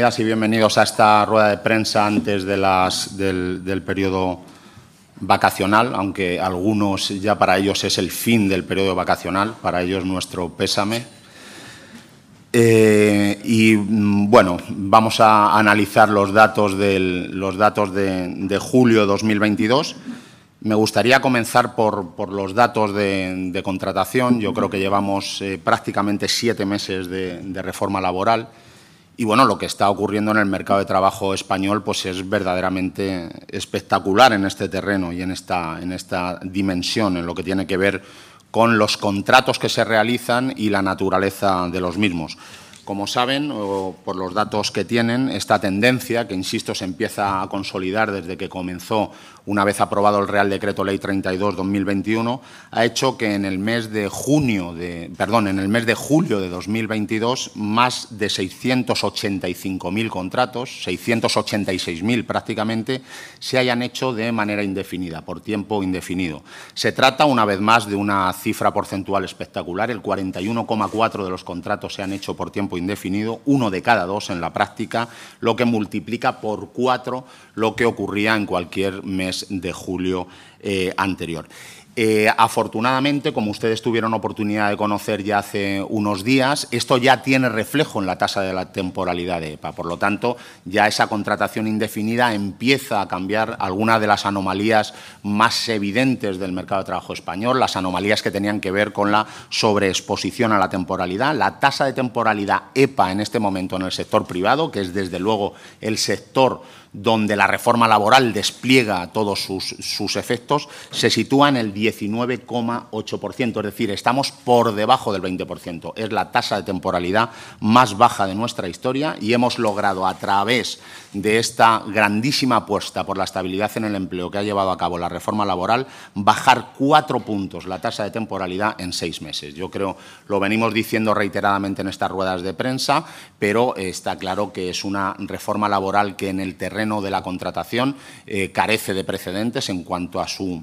bienvenidas y bienvenidos a esta rueda de prensa antes de las, del, periodo vacacional, aunque algunos ya para ellos es el fin del periodo vacacional, para ellos nuestro pésame. Eh, y bueno, vamos a analizar los datos, del, los datos de, julio de 2022. Me gustaría comenzar por, los datos de, contratación. Yo creo que llevamos eh, prácticamente siete meses de reforma laboral y bueno, lo que está ocurriendo en el mercado de trabajo español pues es verdaderamente espectacular en este terreno y en esta, en esta dimensión, en lo que tiene que ver con los contratos que se realizan y la naturaleza de los mismos. Como saben, por los datos que tienen, esta tendencia, que insisto, se empieza a consolidar desde que comenzó, una vez aprobado el Real Decreto Ley 32-2021, ha hecho que en el mes de junio, de, perdón, en el mes de julio de 2022, más de 685.000 contratos, 686.000 prácticamente, se hayan hecho de manera indefinida, por tiempo indefinido. Se trata, una vez más, de una cifra porcentual espectacular. El 41,4 de los contratos se han hecho por tiempo indefinido, uno de cada dos en la práctica, lo que multiplica por cuatro lo que ocurría en cualquier mes de julio eh, anterior. Eh, afortunadamente, como ustedes tuvieron oportunidad de conocer ya hace unos días, esto ya tiene reflejo en la tasa de la temporalidad de EPA. Por lo tanto, ya esa contratación indefinida empieza a cambiar algunas de las anomalías más evidentes del mercado de trabajo español, las anomalías que tenían que ver con la sobreexposición a la temporalidad. La tasa de temporalidad EPA en este momento en el sector privado, que es desde luego el sector donde la reforma laboral despliega todos sus, sus efectos, se sitúa en el 19,8%, es decir, estamos por debajo del 20%. Es la tasa de temporalidad más baja de nuestra historia y hemos logrado a través de esta grandísima apuesta por la estabilidad en el empleo que ha llevado a cabo la reforma laboral, bajar cuatro puntos la tasa de temporalidad en seis meses. Yo creo, lo venimos diciendo reiteradamente en estas ruedas de prensa, pero está claro que es una reforma laboral que en el terreno de la contratación eh, carece de precedentes en cuanto a su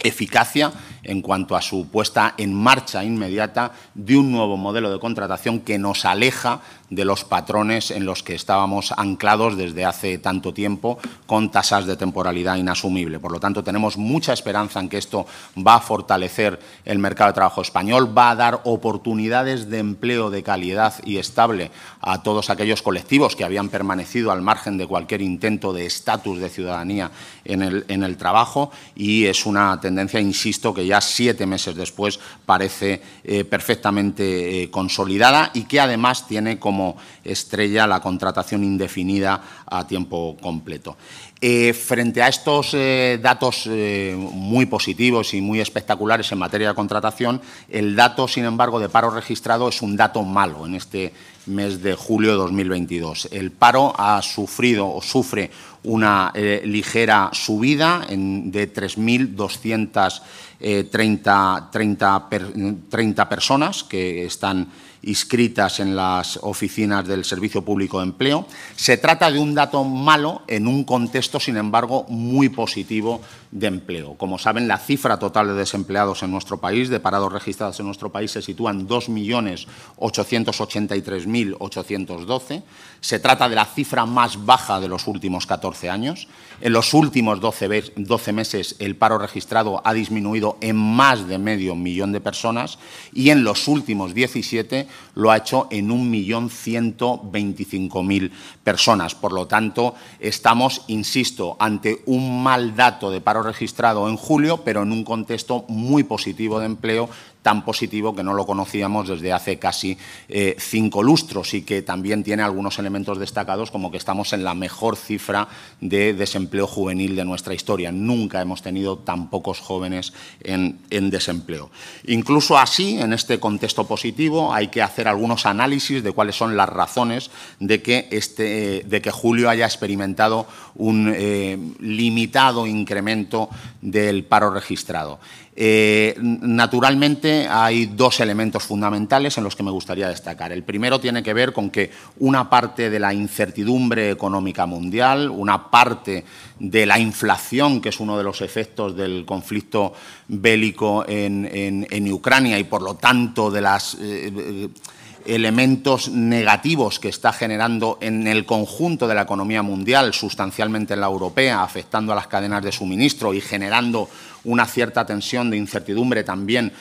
eficacia en cuanto a su puesta en marcha inmediata de un nuevo modelo de contratación que nos aleja de los patrones en los que estábamos anclados desde hace tanto tiempo con tasas de temporalidad inasumible. Por lo tanto, tenemos mucha esperanza en que esto va a fortalecer el mercado de trabajo español, va a dar oportunidades de empleo de calidad y estable a todos aquellos colectivos que habían permanecido al margen de cualquier intento de estatus de ciudadanía en el, trabajo y es una tendencia, insisto, que ya siete meses después parece eh, perfectamente eh, consolidada y que además tiene como estrella la contratación indefinida a tiempo completo. Eh, frente a estos datos muy positivos y muy espectaculares en materia de contratación, el dato, sin embargo, de paro registrado es un dato malo en este mes de julio de 2022. El paro ha sufrido o sufre una ligera subida de 3.230 30, per, 30 personas que están inscritas en las oficinas del Servicio Público de Empleo. Se trata de un dato malo en un contexto, sin embargo, muy positivo de empleo. Como saben, la cifra total de desempleados en nuestro país, de parados registrados en nuestro país, se sitúa en 2.883.812. Se trata de la cifra más baja de los últimos 14 años. En los últimos 12, 12 meses el paro registrado ha disminuido en más de medio millón de personas y en los últimos 17 lo ha hecho en 1.125.000 personas. Por lo tanto, estamos, insisto, ante un mal dato de paro registrado en julio, pero en un contexto muy positivo de empleo tan positivo que no lo conocíamos desde hace casi eh, cinco lustros y que también tiene algunos elementos destacados como que estamos en la mejor cifra de desempleo juvenil de nuestra historia. Nunca hemos tenido tan pocos jóvenes en, en desempleo. Incluso así, en este contexto positivo, hay que hacer algunos análisis de cuáles son las razones de que, este, de que julio haya experimentado un eh, limitado incremento del paro registrado. Eh, naturalmente hay dos elementos fundamentales en los que me gustaría destacar. El primero tiene que ver con que una parte de la incertidumbre económica mundial, una parte de la inflación, que es uno de los efectos del conflicto bélico en, Ucrania y por lo tanto de las... Eh, elementos negativos que está generando en el conjunto de la economía mundial, sustancialmente en la europea, afectando a las cadenas de suministro y generando una cierta tensión de incertidumbre también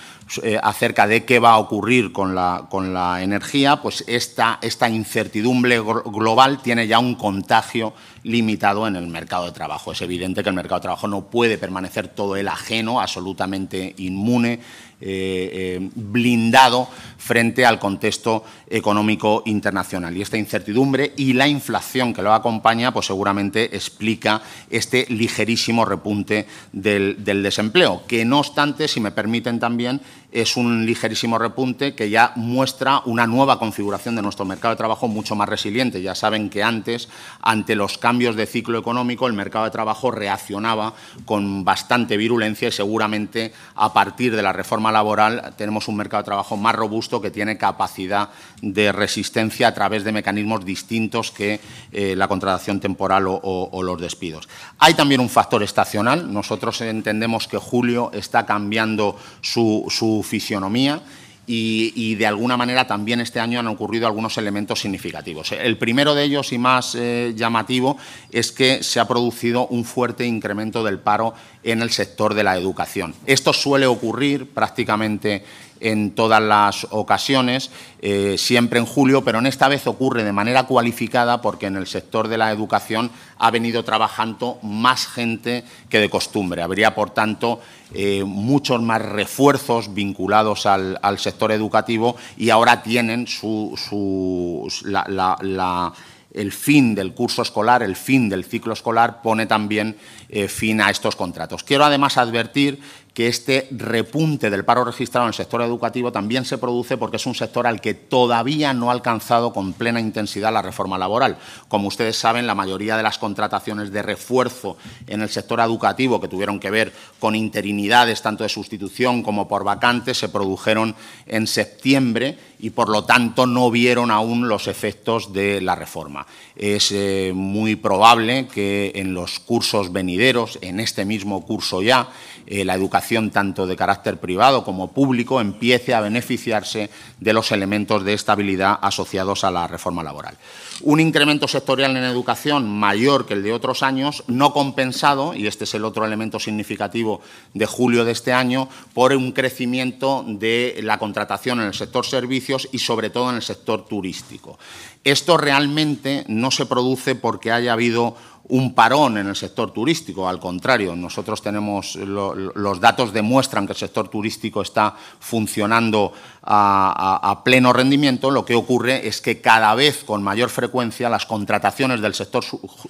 eh, acerca de qué va a ocurrir con la, con la energía, pues esta, esta incertidumbre global tiene ya un contagio limitado en el mercado de trabajo. Es evidente que el mercado de trabajo no puede permanecer todo el ajeno, absolutamente inmune, eh, eh, blindado frente al contexto económico internacional. Y esta incertidumbre y la inflación que lo acompaña, pues seguramente explica este ligerísimo repunte del, del desempleo, que no obstante, si me permiten también, es un ligerísimo repunte que ya muestra una nueva configuración de nuestro mercado de trabajo mucho más resiliente. Ya saben que antes, ante los cambios de ciclo económico, el mercado de trabajo reaccionaba con bastante virulencia y seguramente a partir de la reforma laboral tenemos un mercado de trabajo más robusto que tiene capacidad de resistencia a través de mecanismos distintos que eh, la contratación temporal o los despidos. Hay también un factor estacional. Nosotros entendemos que julio está cambiando su, fisionomía y, de alguna manera también este año han ocurrido algunos elementos significativos. El primero de ellos y más eh, llamativo es que se ha producido un fuerte incremento del paro en el sector de la educación. Esto suele ocurrir prácticamente en todas las ocasiones, eh, siempre en julio, pero en esta vez ocurre de manera cualificada porque en el sector de la educación ha venido trabajando más gente que de costumbre. Habría, por tanto, eh, muchos más refuerzos vinculados al, sector educativo y ahora tienen su, el fin del curso escolar, el fin del ciclo escolar, pone también eh, fin a estos contratos. Quiero además advertir que este repunte del paro registrado en el sector educativo también se produce porque es un sector al que todavía no ha alcanzado con plena intensidad la reforma laboral. Como ustedes saben, la mayoría de las contrataciones de refuerzo en el sector educativo que tuvieron que ver con interinidades tanto de sustitución como por vacantes se produjeron en septiembre y por lo tanto no vieron aún los efectos de la reforma. Es eh, muy probable que en los cursos venideros, en este mismo curso ya, eh, la educación tanto de carácter privado como público empiece a beneficiarse de los elementos de estabilidad asociados a la reforma laboral. Un incremento sectorial en educación mayor que el de otros años, no compensado, y este es el otro elemento significativo de julio de este año, por un crecimiento de la contratación en el sector servicios y sobre todo en el sector turístico. Esto realmente no se produce porque haya habido un parón en el sector turístico, al contrario, nosotros tenemos, los datos demuestran que el sector turístico está funcionando a, pleno rendimiento, lo que ocurre es que cada vez con mayor frecuencia las contrataciones del sector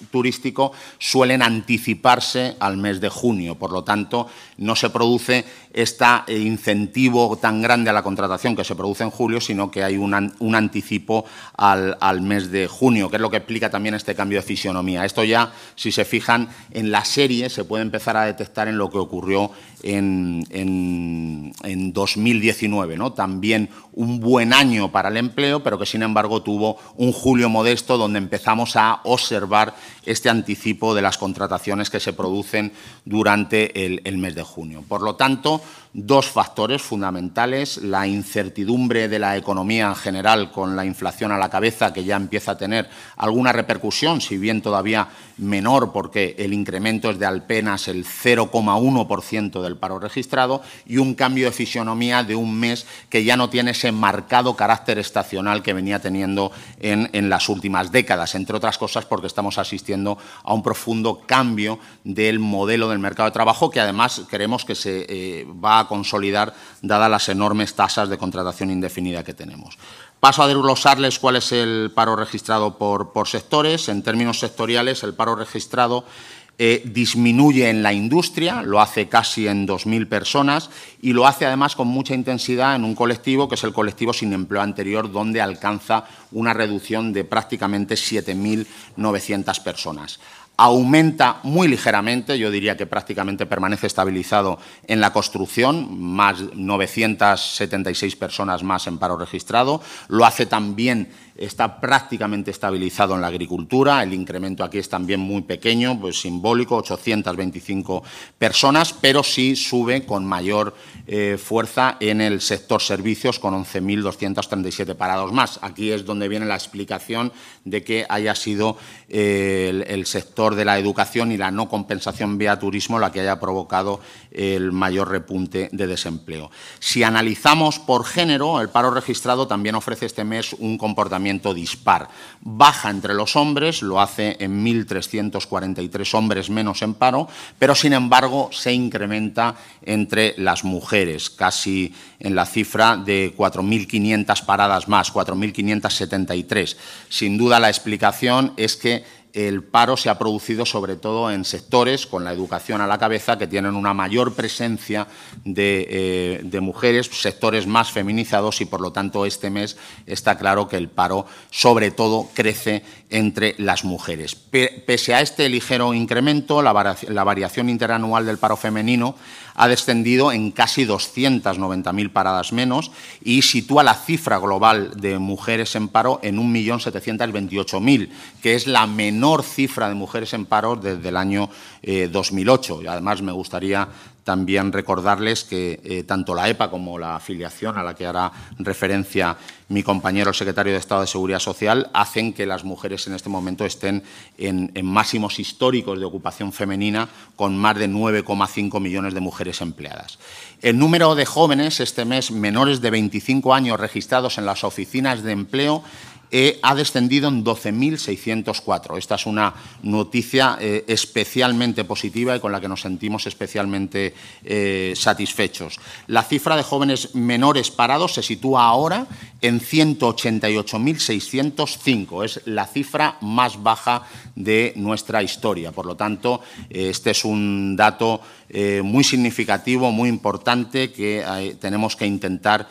turístico suelen anticiparse al mes de junio, por lo tanto no se produce este incentivo tan grande a la contratación que se produce en julio, sino que hay un, anticipo al, al mes de junio, que es lo que explica también este cambio de fisionomía. Esto ya si se fijan en la serie, se puede empezar a detectar en lo que ocurrió en, 2019. ¿no? También un buen año para el empleo, pero que sin embargo tuvo un julio modesto donde empezamos a observar este anticipo de las contrataciones que se producen durante el, mes de junio. Por lo tanto, dos factores fundamentales, la incertidumbre de la economía en general con la inflación a la cabeza, que ya empieza a tener alguna repercusión, si bien todavía menor porque el incremento es de apenas el 0,1% del paro registrado, y un cambio de fisionomía de un mes que ya no tiene ese marcado carácter estacional que venía teniendo en, en las últimas décadas, entre otras cosas porque estamos asistiendo a un profundo cambio del modelo del mercado de trabajo que además creemos que se eh, va a consolidar dadas las enormes tasas de contratación indefinida que tenemos. Paso a desglosarles cuál es el paro registrado por, sectores. En términos sectoriales, el paro registrado eh, disminuye en la industria, lo hace casi en 2.000 personas y lo hace además con mucha intensidad en un colectivo que es el colectivo sin empleo anterior, donde alcanza una reducción de prácticamente 7.900 personas. Aumenta muy ligeramente, yo diría que prácticamente permanece estabilizado en la construcción, más 976 personas más en paro registrado, lo hace también está prácticamente estabilizado en la agricultura, el incremento aquí es también muy pequeño, pues simbólico, 825 personas, pero sí sube con mayor eh, fuerza en el sector servicios con 11.237 parados más. Aquí es donde viene la explicación de que haya sido eh, el, sector de la educación y la no compensación vía turismo la que haya provocado el mayor repunte de desempleo. Si analizamos por género, el paro registrado también ofrece este mes un comportamiento dispar. Baja entre los hombres, lo hace en 1.343 hombres menos en paro, pero sin embargo se incrementa entre las mujeres, casi en la cifra de 4.500 paradas más, 4.573. Sin duda la explicación es que el paro se ha producido sobre todo en sectores, con la educación a la cabeza, que tienen una mayor presencia de, eh, mujeres, sectores más feminizados y, por lo tanto, este mes está claro que el paro, sobre todo, crece entre las mujeres. Pese a este ligero incremento, la variación interanual del paro femenino ha descendido en casi 290.000 paradas menos y sitúa la cifra global de mujeres en paro en 1.728.000, que es la menor cifra de mujeres en paro desde el año 2008. Eh, y además me gustaría también recordarles que eh, tanto la EPA como la afiliación a la que hará referencia mi compañero el secretario de Estado de Seguridad Social hacen que las mujeres en este momento estén en, máximos históricos de ocupación femenina con más de 9,5 millones de mujeres empleadas. El número de jóvenes este mes menores de 25 años registrados en las oficinas de empleo e ha descendido en 12.604. Esta es una noticia eh, especialmente positiva y con la que nos sentimos especialmente eh, satisfechos. La cifra de jóvenes menores parados se sitúa ahora en 188.605. Es la cifra más baja de nuestra historia. Por lo tanto, este es un dato eh, muy significativo, muy importante, que tenemos que intentar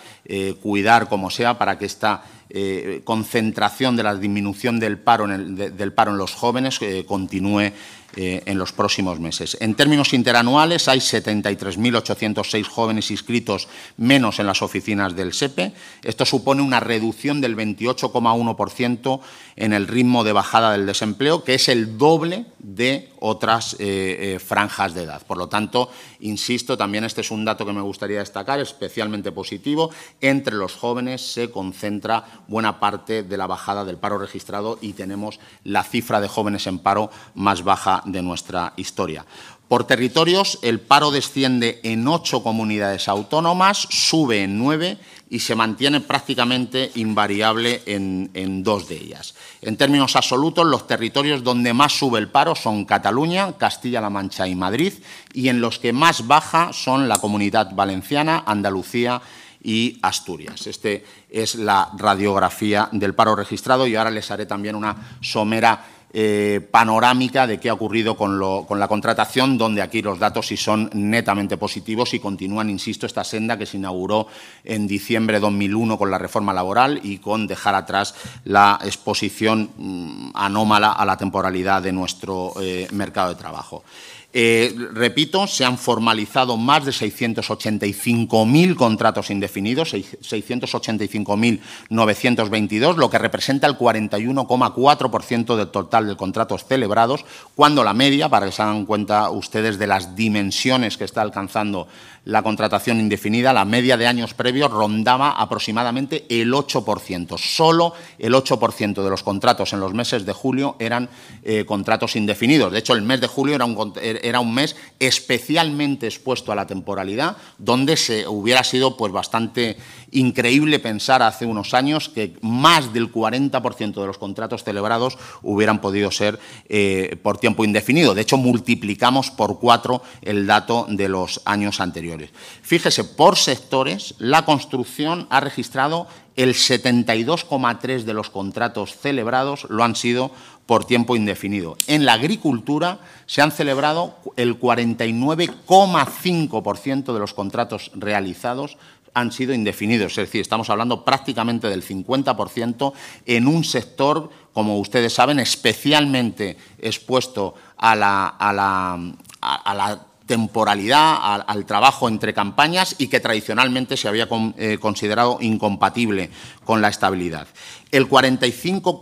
cuidar como sea para que esta eh, concentración de la disminución del paro en, los jóvenes eh, continúe eh, en los próximos meses. En términos interanuales, hay 73.806 jóvenes inscritos menos en las oficinas del SEPE. Esto supone una reducción del 28,1% en el ritmo de bajada del desempleo, que es el doble de otras eh, eh, franjas de edad. Por lo tanto, insisto, también este es un dato que me gustaría destacar, especialmente positivo. Entre los jóvenes se concentra buena parte de la bajada del paro registrado y tenemos la cifra de jóvenes en paro más baja de nuestra historia. Por territorios, el paro desciende en ocho comunidades autónomas, sube en nueve y se mantiene prácticamente invariable en, dos de ellas. En términos absolutos, los territorios donde más sube el paro son Cataluña, Castilla-La Mancha y Madrid, y en los que más baja son la Comunidad Valenciana, Andalucía y Asturias. Este es la radiografía del paro registrado y ahora les haré también una somera eh, panorámica de qué ha ocurrido con, la contratación, donde aquí los datos sí son netamente positivos y continúan, insisto, esta senda que se inauguró en diciembre de 2001 con la reforma laboral y con dejar atrás la exposición mm, anómala a la temporalidad de nuestro eh, mercado de trabajo. Eh, repito, se han formalizado más de 685.000 contratos indefinidos, 685.922, lo que representa el 41,4% del total de contratos celebrados, cuando la media, para que se hagan cuenta ustedes de las dimensiones que está alcanzando la contratación indefinida, la media de años previos rondaba aproximadamente el 8%. Solo el 8% de los contratos en los meses de julio eran eh, contratos indefinidos. De hecho, el mes de julio era un, era un mes especialmente expuesto a la temporalidad, donde se hubiera sido pues, bastante increíble pensar hace unos años que más del 40% de los contratos celebrados hubieran podido ser eh, por tiempo indefinido. De hecho, multiplicamos por cuatro el dato de los años anteriores. Fíjese, por sectores, la construcción ha registrado el 72,3% de los contratos celebrados lo han sido por tiempo indefinido. En la agricultura se han celebrado el 49,5% de los contratos realizados han sido indefinidos, es decir, estamos hablando prácticamente del 50% en un sector, como ustedes saben, especialmente expuesto a la, a la, a la temporalidad, al, trabajo entre campañas y que tradicionalmente se había eh, considerado incompatible con la estabilidad. El, 45,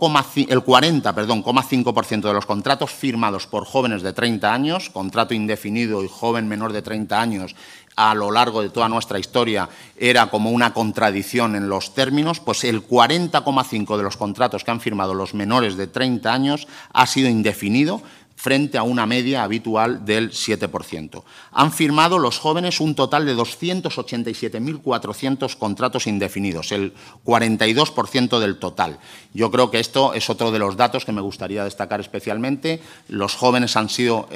el 40,5% de los contratos firmados por jóvenes de 30 años, contrato indefinido y joven menor de 30 años a lo largo de toda nuestra historia era como una contradicción en los términos, pues el 40,5% de los contratos que han firmado los menores de 30 años ha sido indefinido frente a una media habitual del 7%. Han firmado los jóvenes un total de 287.400 contratos indefinidos, el 42% del total. Yo creo que esto es otro de los datos que me gustaría destacar especialmente. Los jóvenes han sido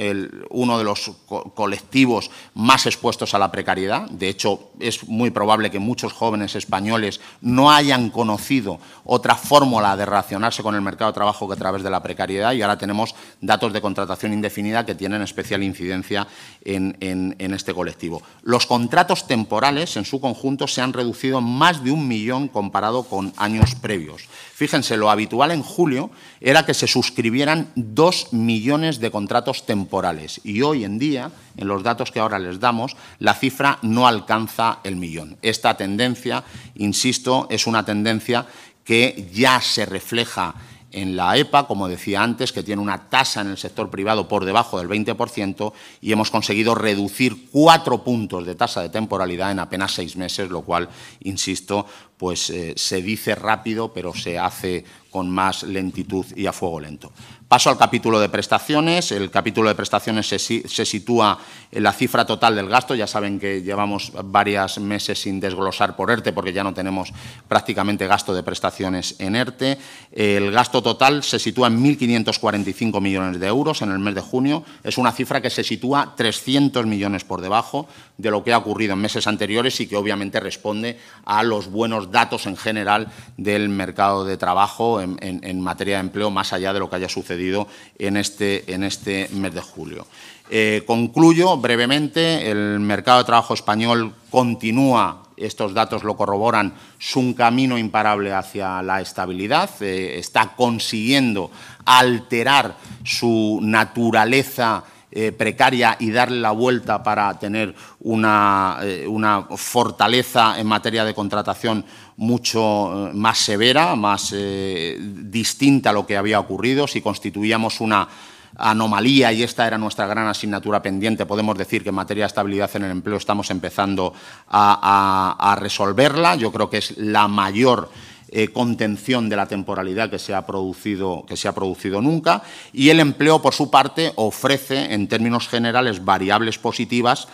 uno de los colectivos más expuestos a la precariedad. De hecho, es muy probable que muchos jóvenes españoles no hayan conocido otra fórmula de relacionarse con el mercado de trabajo que a través de la precariedad y ahora tenemos datos de contratación indefinida que tienen especial incidencia en, este colectivo. Los contratos temporales, en su conjunto, se han reducido más de un millón comparado con años previos. Fíjense, lo habitual en julio era que se suscribieran dos millones de contratos temporales y hoy en día, en los datos que ahora les damos, la cifra no alcanza el millón. Esta tendencia, insisto, es una tendencia que ya se refleja en la EPA, como decía antes, que tiene una tasa en el sector privado por debajo del 20% y hemos conseguido reducir cuatro puntos de tasa de temporalidad en apenas seis meses, lo cual, insisto, pues eh, se dice rápido, pero se hace con más lentitud y a fuego lento. Paso al capítulo de prestaciones. El capítulo de prestaciones se, sitúa en la cifra total del gasto. Ya saben que llevamos varios meses sin desglosar por ERTE porque ya no tenemos prácticamente gasto de prestaciones en ERTE. El gasto total se sitúa en 1.545 millones de euros en el mes de junio. Es una cifra que se sitúa 300 millones por debajo de lo que ha ocurrido en meses anteriores y que obviamente responde a los buenos datos en general del mercado de trabajo en, materia de empleo, más allá de lo que haya sucedido en este, en este mes de julio. Eh, concluyo brevemente, el mercado de trabajo español continúa, estos datos lo corroboran, su camino imparable hacia la estabilidad, eh, está consiguiendo alterar su naturaleza eh, precaria y darle la vuelta para tener una, una, fortaleza en materia de contratación mucho eh, más severa, más eh, distinta a lo que había ocurrido. Si constituíamos una anomalía y esta era nuestra gran asignatura pendiente, podemos decir que en materia de estabilidad en el empleo estamos empezando a, resolverla. Yo creo que es la mayor eh, contención de la temporalidad que se, ha producido, que se ha producido nunca y el empleo, por su parte, ofrece en términos generales variables positivas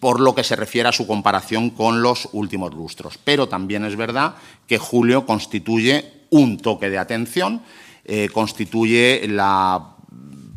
por lo que se refiere a su comparación con los últimos lustros. Pero también es verdad que julio constituye un toque de atención, eh, constituye la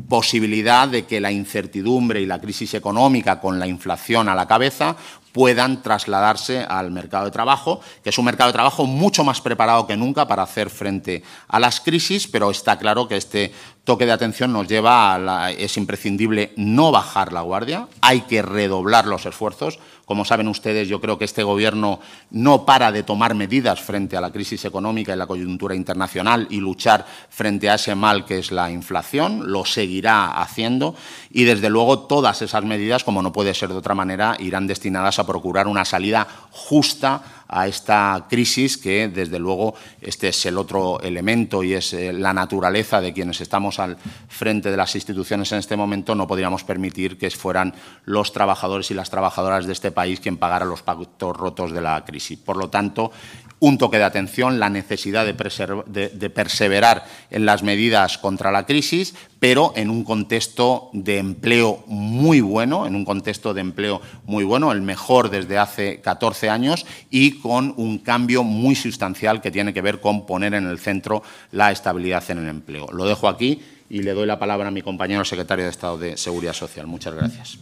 posibilidad de que la incertidumbre y la crisis económica con la inflación a la cabeza puedan trasladarse al mercado de trabajo, que es un mercado de trabajo mucho más preparado que nunca para hacer frente a las crisis, pero está claro que este toque de atención nos lleva a la, es imprescindible no bajar la guardia, hay que redoblar los esfuerzos. Como saben ustedes, yo creo que este Gobierno no para de tomar medidas frente a la crisis económica y la coyuntura internacional y luchar frente a ese mal que es la inflación, lo seguirá haciendo y, desde luego, todas esas medidas, como no puede ser de otra manera, irán destinadas a procurar una salida justa a esta crisis que, desde luego, este es el otro elemento y es eh, la naturaleza de quienes estamos al frente de las instituciones en este momento, no podríamos permitir que fueran los trabajadores y las trabajadoras de este país quien pagara los pactos rotos de la crisis. Por lo tanto, un toque de atención, la necesidad de, perseverar en las medidas contra la crisis, pero en un contexto de empleo muy bueno, en un contexto de empleo muy bueno, el mejor desde hace 14 años y con un cambio muy sustancial que tiene que ver con poner en el centro la estabilidad en el empleo. Lo dejo aquí y le doy la palabra a mi compañero secretario de Estado de Seguridad Social. Muchas gracias.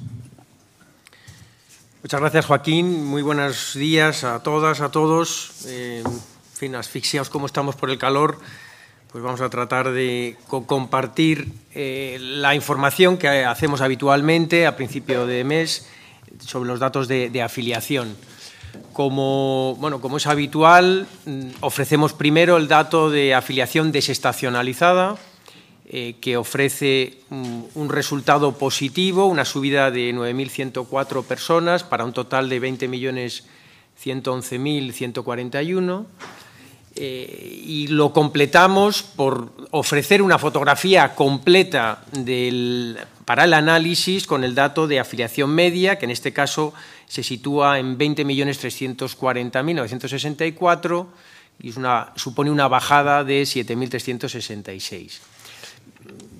Muchas gracias, Joaquín. Muy buenos días a todas, a todos. Eh, en fin, asfixiados como estamos por el calor, pues vamos a tratar de compartir eh, la información que hacemos habitualmente a principio de mes sobre los datos de, afiliación. Como, bueno, como es habitual, mm, ofrecemos primero el dato de afiliación desestacionalizada, eh, que ofrece un, resultado positivo, una subida de 9.104 personas para un total de 20.111.141. Eh, y lo completamos por ofrecer una fotografía completa para el análisis con el dato de afiliación media, que en este caso se sitúa en 20.340.964 y supone una bajada de 7.366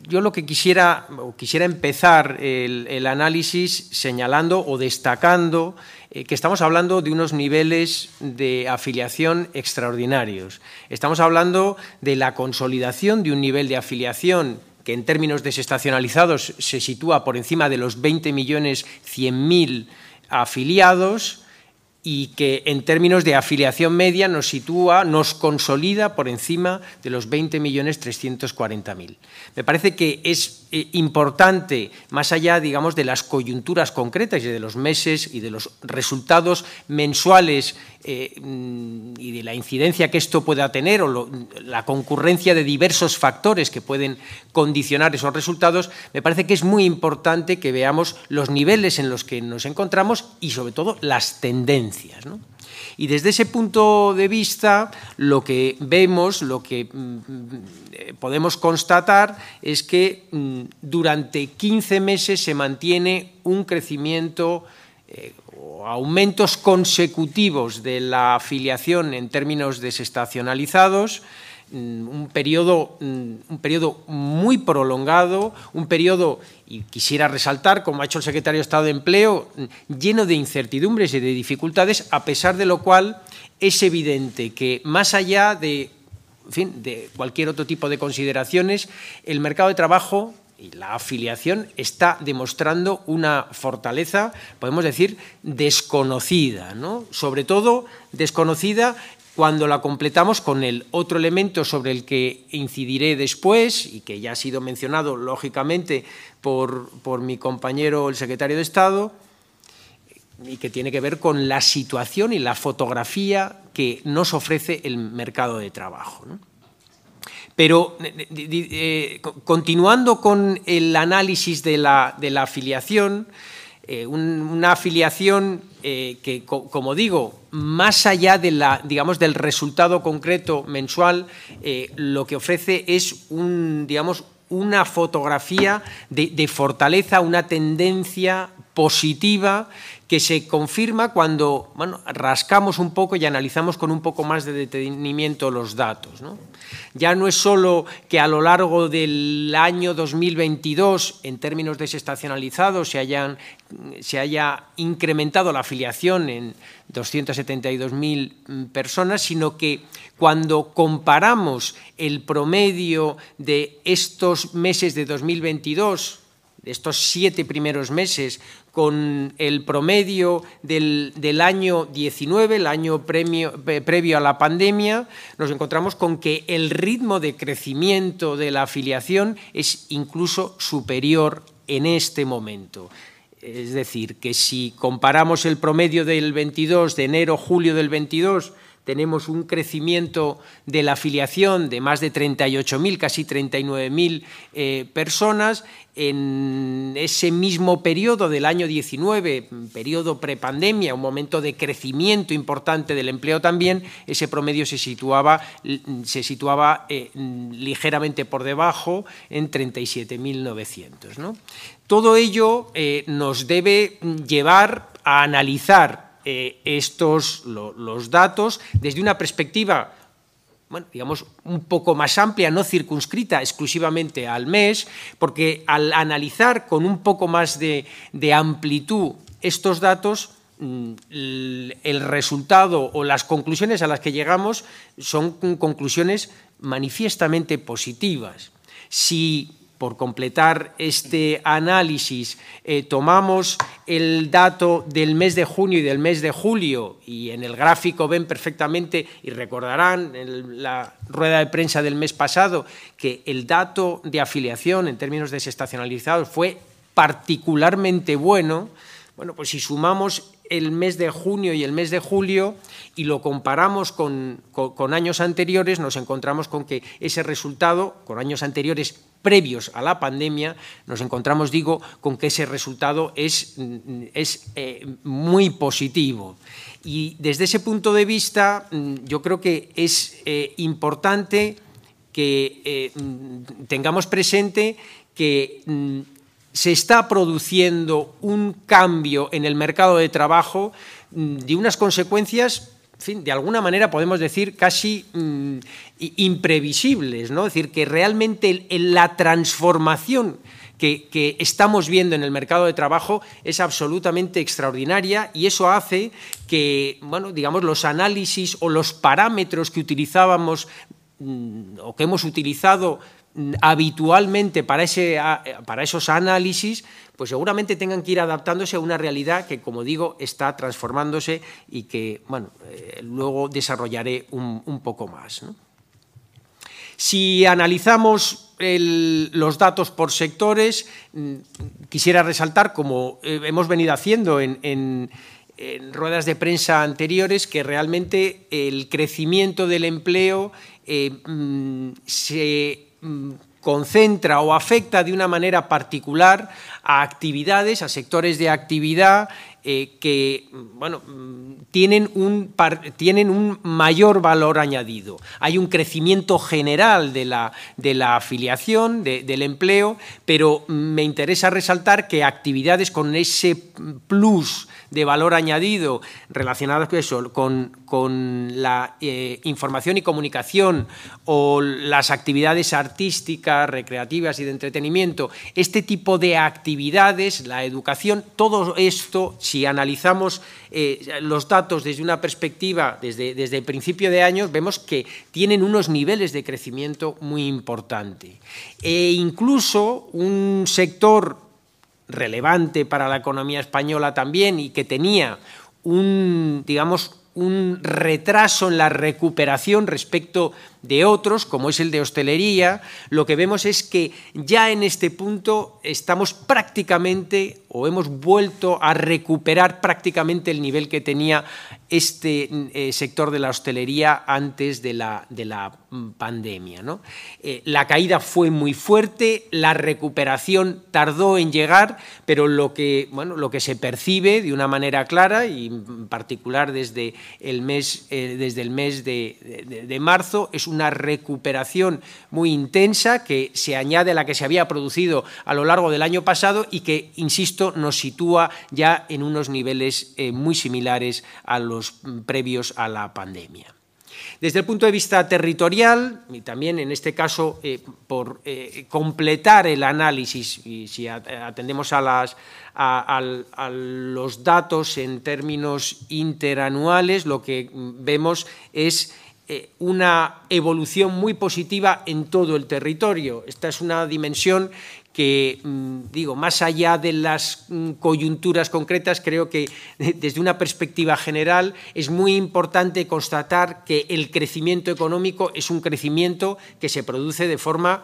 yo lo que quisiera, quisiera empezar el, análisis señalando o destacando eh, que estamos hablando de unos niveles de afiliación extraordinarios. Estamos hablando de la consolidación de un nivel de afiliación que en términos desestacionalizados se sitúa por encima de los 20 millones afiliados, y que en términos de afiliación media nos sitúa, nos consolida por encima de los 20.340.000. Me parece que es eh, importante, más allá, digamos, de las coyunturas concretas y de los meses y de los resultados mensuales eh, mm, y de la incidencia que esto pueda tener o la concurrencia de diversos factores que pueden condicionar esos resultados, me parece que es muy importante que veamos los niveles en los que nos encontramos y, sobre todo, las tendencias. Y desde ese punto de vista, lo que vemos, lo que mm, eh, podemos constatar es que mm, durante 15 meses se mantiene un crecimiento eh, o aumentos consecutivos de la afiliación en términos desestacionalizados, mm, un periodo, un periodo muy prolongado, un periodo, y quisiera resaltar, como ha hecho el secretario de Estado de Empleo, lleno de incertidumbres y de dificultades, a pesar de lo cual es evidente que más allá de, de cualquier otro tipo de consideraciones, el mercado de trabajo y la afiliación está demostrando una fortaleza, podemos decir, desconocida, ¿no? sobre todo desconocida cuando la completamos con el otro elemento sobre el que incidiré después y que ya ha sido mencionado lógicamente por, por mi compañero el secretario de Estado, y que tiene que ver con la situación y la fotografía que nos ofrece el mercado de trabajo. Pero eh, continuando con el análisis de la, afiliación, eh, una afiliación eh, que, como digo, más allá de la, digamos, del resultado concreto mensual, lo que ofrece es un, digamos, una fotografía de fortaleza, una tendencia positiva que se confirma cuando bueno, rascamos un poco y analizamos con un poco más de detenimiento los datos. Ya no es solo que a lo largo del año 2022, en términos desestacionalizados, se, hayan, se haya incrementado la afiliación en 272.000 personas, sino que cuando comparamos el promedio de estos meses de 2022, de estos siete primeros meses, con el promedio del, año 19, el año previo a la pandemia, nos encontramos con que el ritmo de crecimiento de la afiliación es incluso superior en este momento. Es decir, que si comparamos el promedio del 22, de enero-julio del 22, tenemos un crecimiento de la afiliación de más de 38.000, casi 39.000 eh, personas. En ese mismo periodo del año 19, periodo prepandemia, un momento de crecimiento importante del empleo también, ese promedio se situaba, eh, ligeramente por debajo en 37.900. Todo ello eh, nos debe llevar a analizar eh, estos, los datos desde una perspectiva digamos, un poco más amplia, no circunscrita exclusivamente al mes, porque al analizar con un poco más de, amplitud estos datos, mm, el, resultado o las conclusiones a las que llegamos son conclusiones manifiestamente positivas. Si por completar este análisis, eh, tomamos el dato del mes de junio y del mes de julio, y en el gráfico ven perfectamente, y recordarán en la rueda de prensa del mes pasado, que el dato de afiliación en términos desestacionalizados fue particularmente bueno, bueno, pues si sumamos el mes de junio y el mes de julio y lo comparamos con, con años anteriores, nos encontramos con que ese resultado, con años anteriores previos a la pandemia, nos encontramos, digo, con que ese resultado es, es muy positivo. Y desde ese punto de vista, yo creo que es importante que tengamos presente que se está produciendo un cambio en el mercado de trabajo mm, de unas consecuencias de alguna manera podemos decir casi mm, imprevisibles, ¿no? Es decir, que realmente la transformación que, estamos viendo en el mercado de trabajo es absolutamente extraordinaria y eso hace que, bueno, digamos, los análisis o los parámetros que utilizábamos mm, o que hemos utilizado habitualmente para, ese, para esos análisis, pues seguramente tengan que ir adaptándose a una realidad que, como digo, está transformándose y que, bueno, eh, luego desarrollaré un, poco más. Si analizamos los datos por sectores, mm, quisiera resaltar, como eh, hemos venido haciendo en, ruedas de prensa anteriores, que realmente el crecimiento del empleo eh, mm, se Mm, concentra o afecta de una manera particular a actividades, a sectores de actividad eh, que bueno, mm, tienen, un, tienen un mayor valor añadido. Hay un crecimiento general de la, de la afiliación, del empleo, pero me interesa resaltar que actividades con ese plus de valor añadido relacionadas con eso, con, la eh, información y comunicación o las actividades artísticas, recreativas y de entretenimiento, este tipo de actividades, la educación, todo esto, si analizamos eh, los datos desde una perspectiva, desde, desde el principio de años, vemos que tienen unos niveles de crecimiento muy importantes. E incluso un sector relevante para la economía española también y que tenía un, digamos, un retraso en la recuperación respecto de otros, como es el de hostelería, lo que vemos es que ya en este punto estamos prácticamente o hemos vuelto a recuperar prácticamente el nivel que tenía este eh, sector de la hostelería antes de la, de la mm, pandemia. ¿no? Eh, la caída fue muy fuerte, la recuperación tardó en llegar, pero lo que, bueno, lo que se percibe de una manera clara, y en particular desde el mes, eh, desde el mes de, de marzo, es una recuperación muy intensa que se añade a la que se había producido a lo largo del año pasado y que, insisto, nos sitúa ya en unos niveles eh, muy similares a los previos a la pandemia. Desde el punto de vista territorial, y también en este caso eh, por eh, completar el análisis, y si atendemos a, las, a, los datos en términos interanuales, lo que vemos es eh, una evolución muy positiva en todo el territorio. Esta es una dimensión que, mm, digo, más allá de las mm, coyunturas concretas, creo que desde una perspectiva general es muy importante constatar que el crecimiento económico es un crecimiento que se produce de forma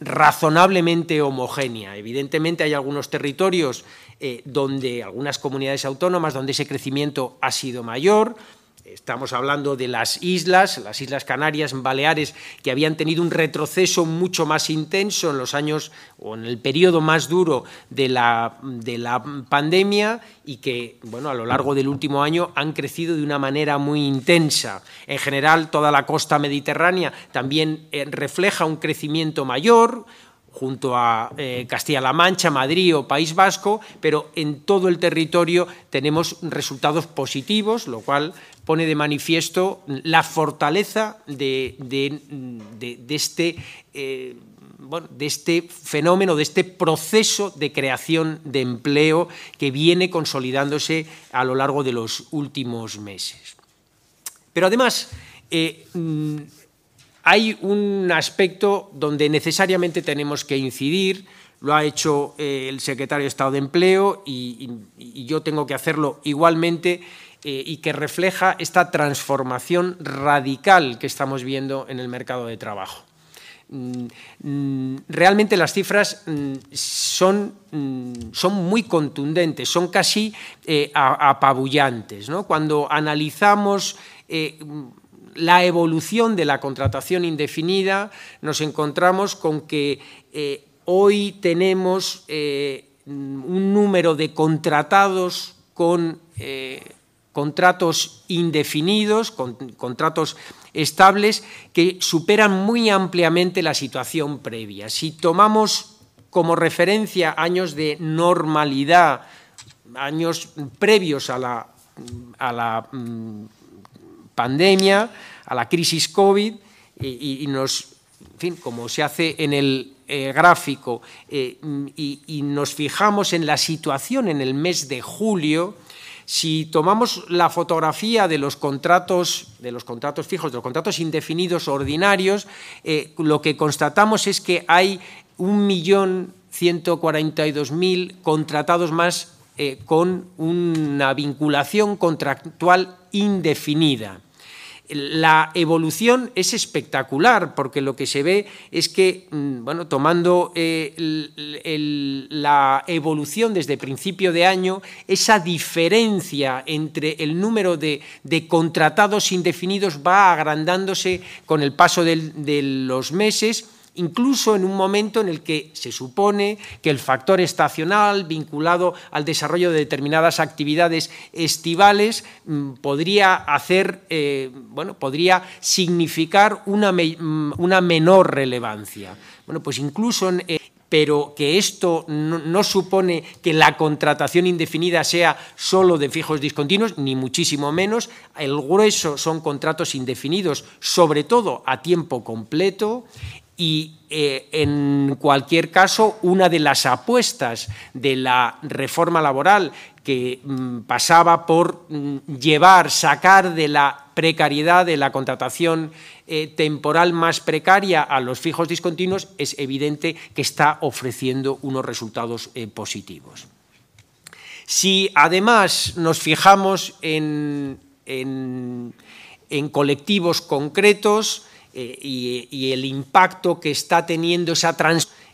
razonablemente homogénea. Evidentemente hay algunos territorios eh, donde, algunas comunidades autónomas, donde ese crecimiento ha sido mayor, Estamos hablando de las islas, las Islas Canarias, Baleares, que habían tenido un retroceso mucho más intenso en los años o en el periodo más duro de la, de la pandemia y que, bueno, a lo largo del último año han crecido de una manera muy intensa. En general, toda la costa mediterránea también eh, refleja un crecimiento mayor, junto a eh, Castilla-La Mancha, Madrid o País Vasco, pero en todo el territorio tenemos resultados positivos, lo cual pone de manifiesto la fortaleza de, este, eh, de este fenómeno, de este proceso de creación de empleo que viene consolidándose a lo largo de los últimos meses. Pero además, eh, mm, hay un aspecto donde necesariamente tenemos que incidir, lo ha hecho eh, el secretario de Estado de Empleo y yo tengo que hacerlo igualmente, eh, y que refleja esta transformación radical que estamos viendo en el mercado de trabajo. Mm, mm, realmente las cifras mm, son, son muy contundentes, son casi eh, apabullantes. Cuando analizamos eh, la evolución de la contratación indefinida, nos encontramos con que hoy tenemos un número de contratados con contratos indefinidos, con contratos estables, que superan muy ampliamente la situación previa. Si tomamos como referencia años de normalidad, años previos a la, mm, pandemia, a la crisis COVID, y, nos, en fin, como se hace en el eh, gráfico, eh, y, nos fijamos en la situación en el mes de julio, si tomamos la fotografía de los contratos, de los contratos fijos, de los contratos indefinidos ordinarios, eh, lo que constatamos es que hay 1.142.000 contratados más con una vinculación contractual indefinida la evolución es espectacular porque lo que se ve es que, mm, bueno, tomando eh, la evolución desde principio de año, esa diferencia entre el número de, contratados indefinidos va agrandándose con el paso de los meses incluso en un momento en el que se supone que el factor estacional vinculado al desarrollo de determinadas actividades estivales mm, podría hacer, eh, bueno, podría significar una, mm, una, menor relevancia. Bueno, pues incluso eh, pero que esto no, supone que la contratación indefinida sea solo de fijos discontinuos, ni muchísimo menos. El grueso son contratos indefinidos, sobre todo a tiempo completo, y eh, en cualquier caso, una de las apuestas de la reforma laboral que mm, pasaba por mm, llevar, sacar de la precariedad, de la contratación eh, temporal más precaria a los fijos discontinuos, es evidente que está ofreciendo unos resultados eh, positivos. Si además nos fijamos en colectivos concretos, eh, y, el impacto que está teniendo esa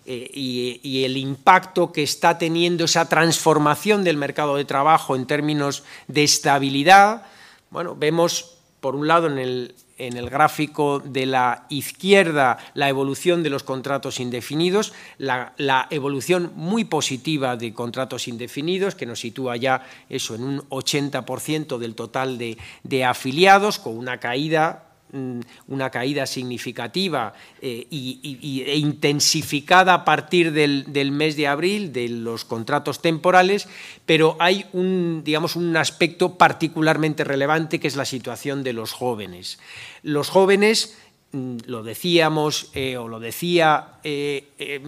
eh, y, el impacto que está teniendo esa transformación del mercado de trabajo en términos de estabilidad. Bueno, vemos por un lado en el, en el gráfico de la izquierda la evolución de los contratos indefinidos, la, evolución muy positiva de contratos indefinidos, que nos sitúa ya eso en un 80% del total de, de afiliados, con una caída una caída significativa eh, e intensificada a partir del, mes de abril de los contratos temporales, pero hay un, digamos, un aspecto particularmente relevante que es la situación de los jóvenes. Los jóvenes mm, lo decíamos eh, o lo decía eh,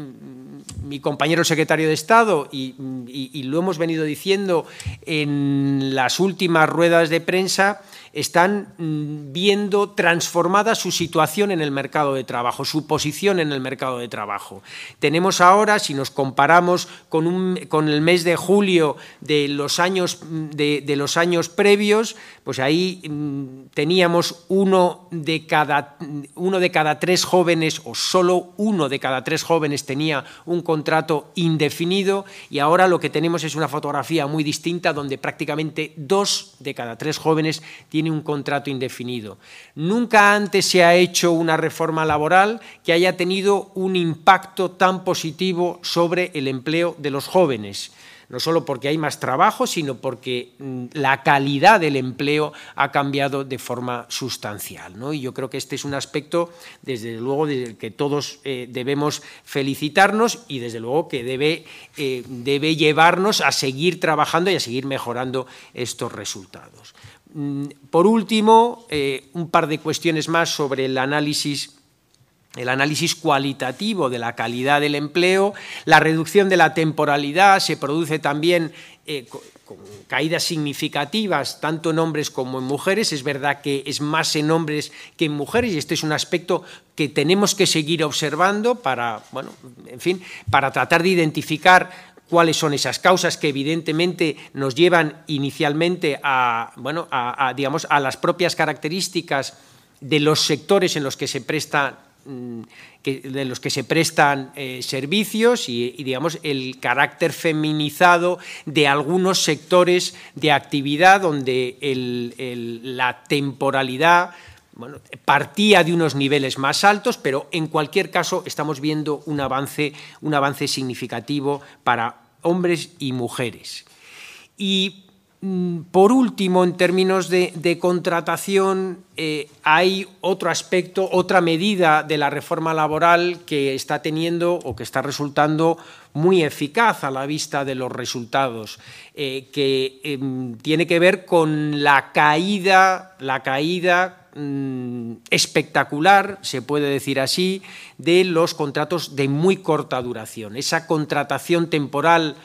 mi compañero secretario de Estado y, lo hemos venido diciendo en las últimas ruedas de prensa, están mm, viendo transformada su situación en el mercado de trabajo, su posición en el mercado de trabajo. Tenemos ahora, si nos comparamos con, el mes de julio de los años, mm, de, los años previos, pues ahí mm, teníamos uno de, cada, uno de cada tres jóvenes, o solo uno de cada tres jóvenes tenía un contrato indefinido, y ahora lo que tenemos es una fotografía muy distinta donde prácticamente dos de cada tres jóvenes tiene un contrato indefinido. Nunca antes se ha hecho una reforma laboral que haya tenido un impacto tan positivo sobre el empleo de los jóvenes no solo porque hay más trabajo, sino porque mm, la calidad del empleo ha cambiado de forma sustancial. Y yo creo que este es un aspecto, desde luego, del que todos eh, debemos felicitarnos y, desde luego, que debe, eh, debe llevarnos a seguir trabajando y a seguir mejorando estos resultados. Mm, por último, eh, un par de cuestiones más sobre el análisis el análisis cualitativo de la calidad del empleo, la reducción de la temporalidad se produce también eh, con, caídas significativas tanto en hombres como en mujeres. Es verdad que es más en hombres que en mujeres y este es un aspecto que tenemos que seguir observando para, bueno, en fin, para tratar de identificar cuáles son esas causas que evidentemente nos llevan inicialmente a, bueno, a, digamos, a las propias características de los sectores en los que se prestan mm, de los que se prestan eh, servicios y, digamos el carácter feminizado de algunos sectores de actividad donde la temporalidad bueno, partía de unos niveles más altos, pero en cualquier caso estamos viendo un avance, un avance significativo para hombres y mujeres. Y por último, en términos de, contratación, eh, hay otro aspecto, otra medida de la reforma laboral que está teniendo o que está resultando muy eficaz a la vista de los resultados, eh, que em, tiene que ver con la caída, la caída mm, espectacular, se puede decir así, de los contratos de muy corta duración. Esa contratación temporal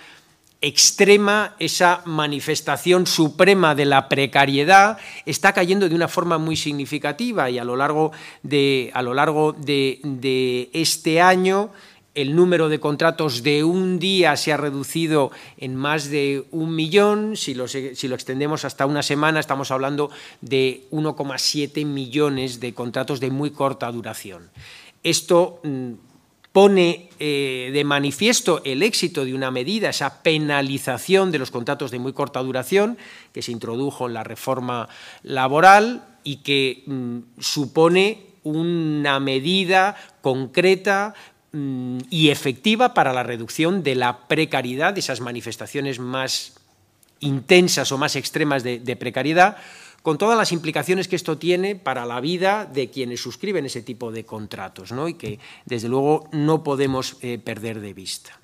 extrema, esa manifestación suprema de la precariedad está cayendo de una forma muy significativa y a lo largo de, a lo largo de, este año el número de contratos de un día se ha reducido en más de un millón, si lo, si lo extendemos hasta una semana estamos hablando de 1,7 millones de contratos de muy corta duración. Esto mm, pone eh, de manifiesto el éxito de una medida, esa penalización de los contratos de muy corta duración que se introdujo en la reforma laboral y que mm, supone una medida concreta Mm, y efectiva para la reducción de la precariedad, de esas manifestaciones más intensas o más extremas de, precariedad, con todas las implicaciones que esto tiene para la vida de quienes suscriben ese tipo de contratos, ¿no? y que desde luego no podemos eh, perder de vista.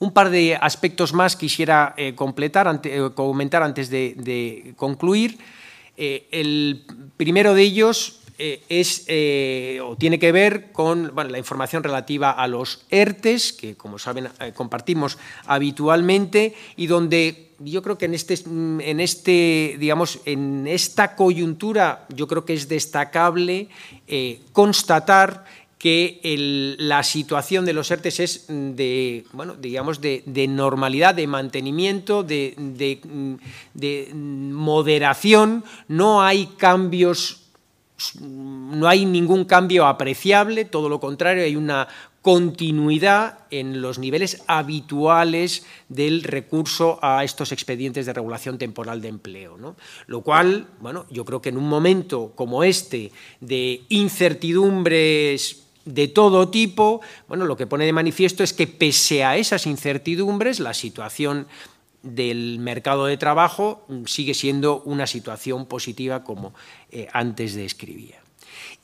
Un par de aspectos más quisiera eh, completar, eh, comentar antes de, concluir. el primero de ellos es, o tiene que ver con la información relativa a los ERTES, que como saben compartimos habitualmente, y donde yo creo que en este, en este, digamos, en esta coyuntura yo creo que es destacable constatar que la situación de los ERTES es de, bueno, digamos, de, normalidad, de mantenimiento, de, de, moderación, no hay cambios no hay ningún cambio apreciable, todo lo contrario, hay una continuidad en los niveles habituales del recurso a estos expedientes de regulación temporal de empleo. Lo cual, bueno, yo creo que en un momento como este de incertidumbres de todo tipo, bueno, lo que pone de manifiesto es que pese a esas incertidumbres, la situación del mercado de trabajo sigue siendo una situación positiva como eh, antes describía.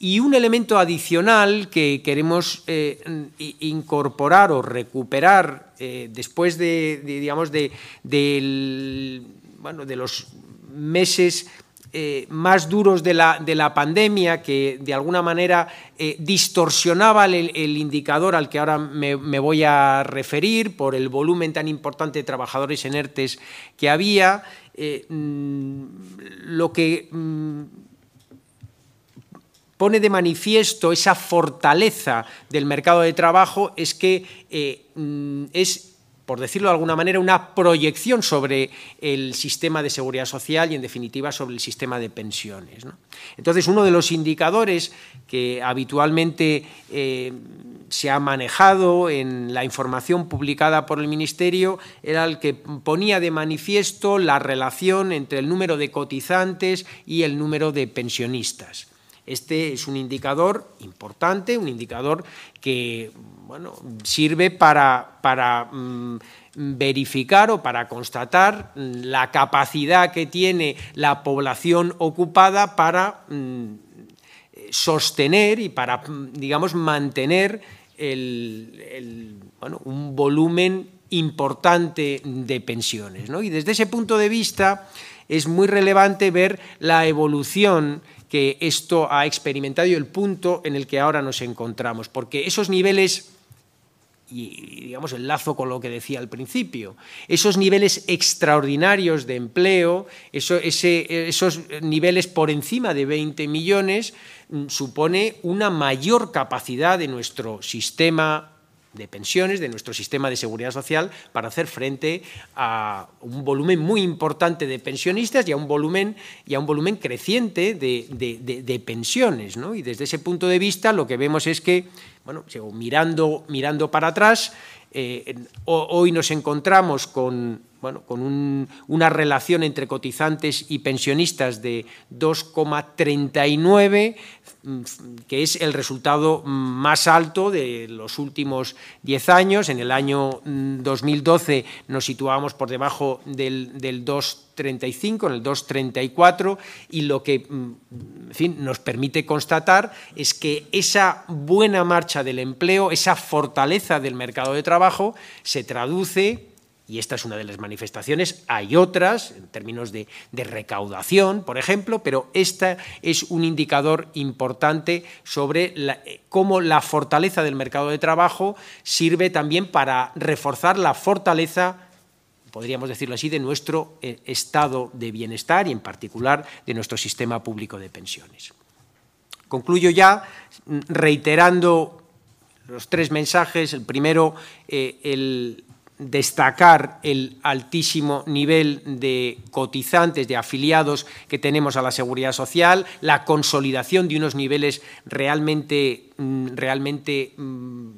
Y un elemento adicional que queremos eh, incorporar o recuperar eh, después de, digamos, de, bueno, de los meses eh, más duros de la, de la, pandemia, que de alguna manera distorsionaba el, indicador al que ahora me, voy a referir por el volumen tan importante de trabajadores inertes que había, mm, lo que mm, pone de manifiesto esa fortaleza del mercado de trabajo es que mm, es por decirlo de alguna manera, una proyección sobre el sistema de seguridad social y, en definitiva, sobre el sistema de pensiones. Entonces, uno de los indicadores que habitualmente eh, se ha manejado en la información publicada por el Ministerio era el que ponía de manifiesto la relación entre el número de cotizantes y el número de pensionistas. Este es un indicador importante, un indicador que bueno, sirve para, para mm, verificar o para constatar la capacidad que tiene la población ocupada para mm, sostener y para, digamos, mantener un volumen importante de pensiones. Y desde ese punto de vista es muy relevante ver la evolución que esto ha experimentado el punto en el que ahora nos encontramos, porque esos niveles y digamos el lazo con lo que decía al principio, esos niveles extraordinarios de empleo, esos niveles por encima de 20 millones, mm, supone una mayor capacidad de nuestro sistema de pensiones, de nuestro sistema de seguridad social, para hacer frente a un volumen muy importante de pensionistas y a un volumen, y a un volumen creciente de, pensiones. Y desde ese punto de vista lo que vemos es que, bueno, mirando, mirando para atrás, eh, hoy nos encontramos con bueno, con una relación entre cotizantes y pensionistas de 2,39, mm, que es el resultado más alto de los últimos 10 años. En el año 2012 mm, nos situábamos por debajo del, del 2,35, en el 2,34, y lo que mm, en fin, nos permite constatar es que esa buena marcha del empleo, esa fortaleza del mercado de trabajo, se traduce y esta es una de las manifestaciones, hay otras en términos de, recaudación, por ejemplo, pero esta es un indicador importante sobre cómo la fortaleza del mercado de trabajo sirve también para reforzar la fortaleza podríamos decirlo así, de nuestro eh, estado de bienestar y en particular de nuestro sistema público de pensiones. Concluyo ya reiterando los tres mensajes. El primero, eh, el, destacar el altísimo nivel de cotizantes, de afiliados que tenemos a la seguridad social, la consolidación de unos niveles realmente, mm, realmente mm,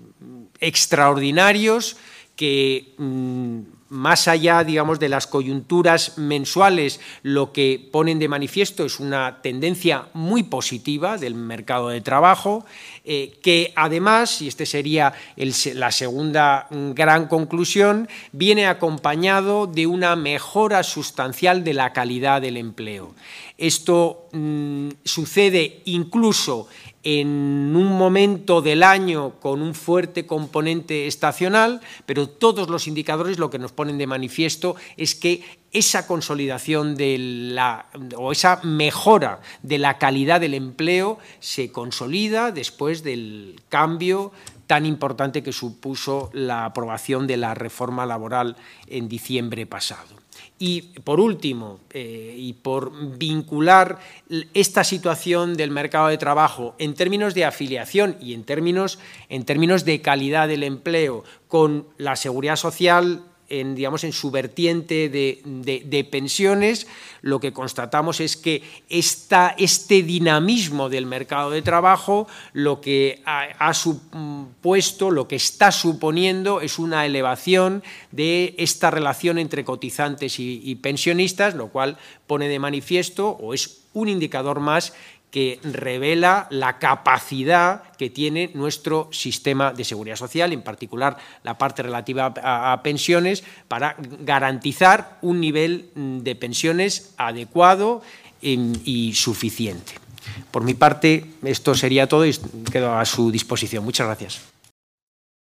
extraordinarios que mm, más allá, digamos, de las coyunturas mensuales, lo que ponen de manifiesto es una tendencia muy positiva del mercado de trabajo, eh, que además, y esta sería la segunda gran conclusión, viene acompañado de una mejora sustancial de la calidad del empleo. Esto mm, sucede incluso en un momento del año con un fuerte componente estacional, pero todos los indicadores lo que nos ponen de manifiesto es que esa consolidación de la, o esa mejora de la calidad del empleo se consolida después del cambio tan importante que supuso la aprobación de la reforma laboral en diciembre pasado. Y por último, eh, y por vincular esta situación del mercado de trabajo en términos de afiliación y en términos, en términos de calidad del empleo con la seguridad social en, digamos, en su vertiente de, pensiones, lo que constatamos es que este dinamismo del mercado de trabajo lo que ha, supuesto, lo que está suponiendo es una elevación de esta relación entre cotizantes y pensionistas, lo cual pone de manifiesto o es un indicador más que revela la capacidad que tiene nuestro sistema de seguridad social, en particular la parte relativa a, pensiones, para garantizar un nivel de pensiones adecuado y suficiente. Por mi parte, esto sería todo y quedo a su disposición. Muchas gracias.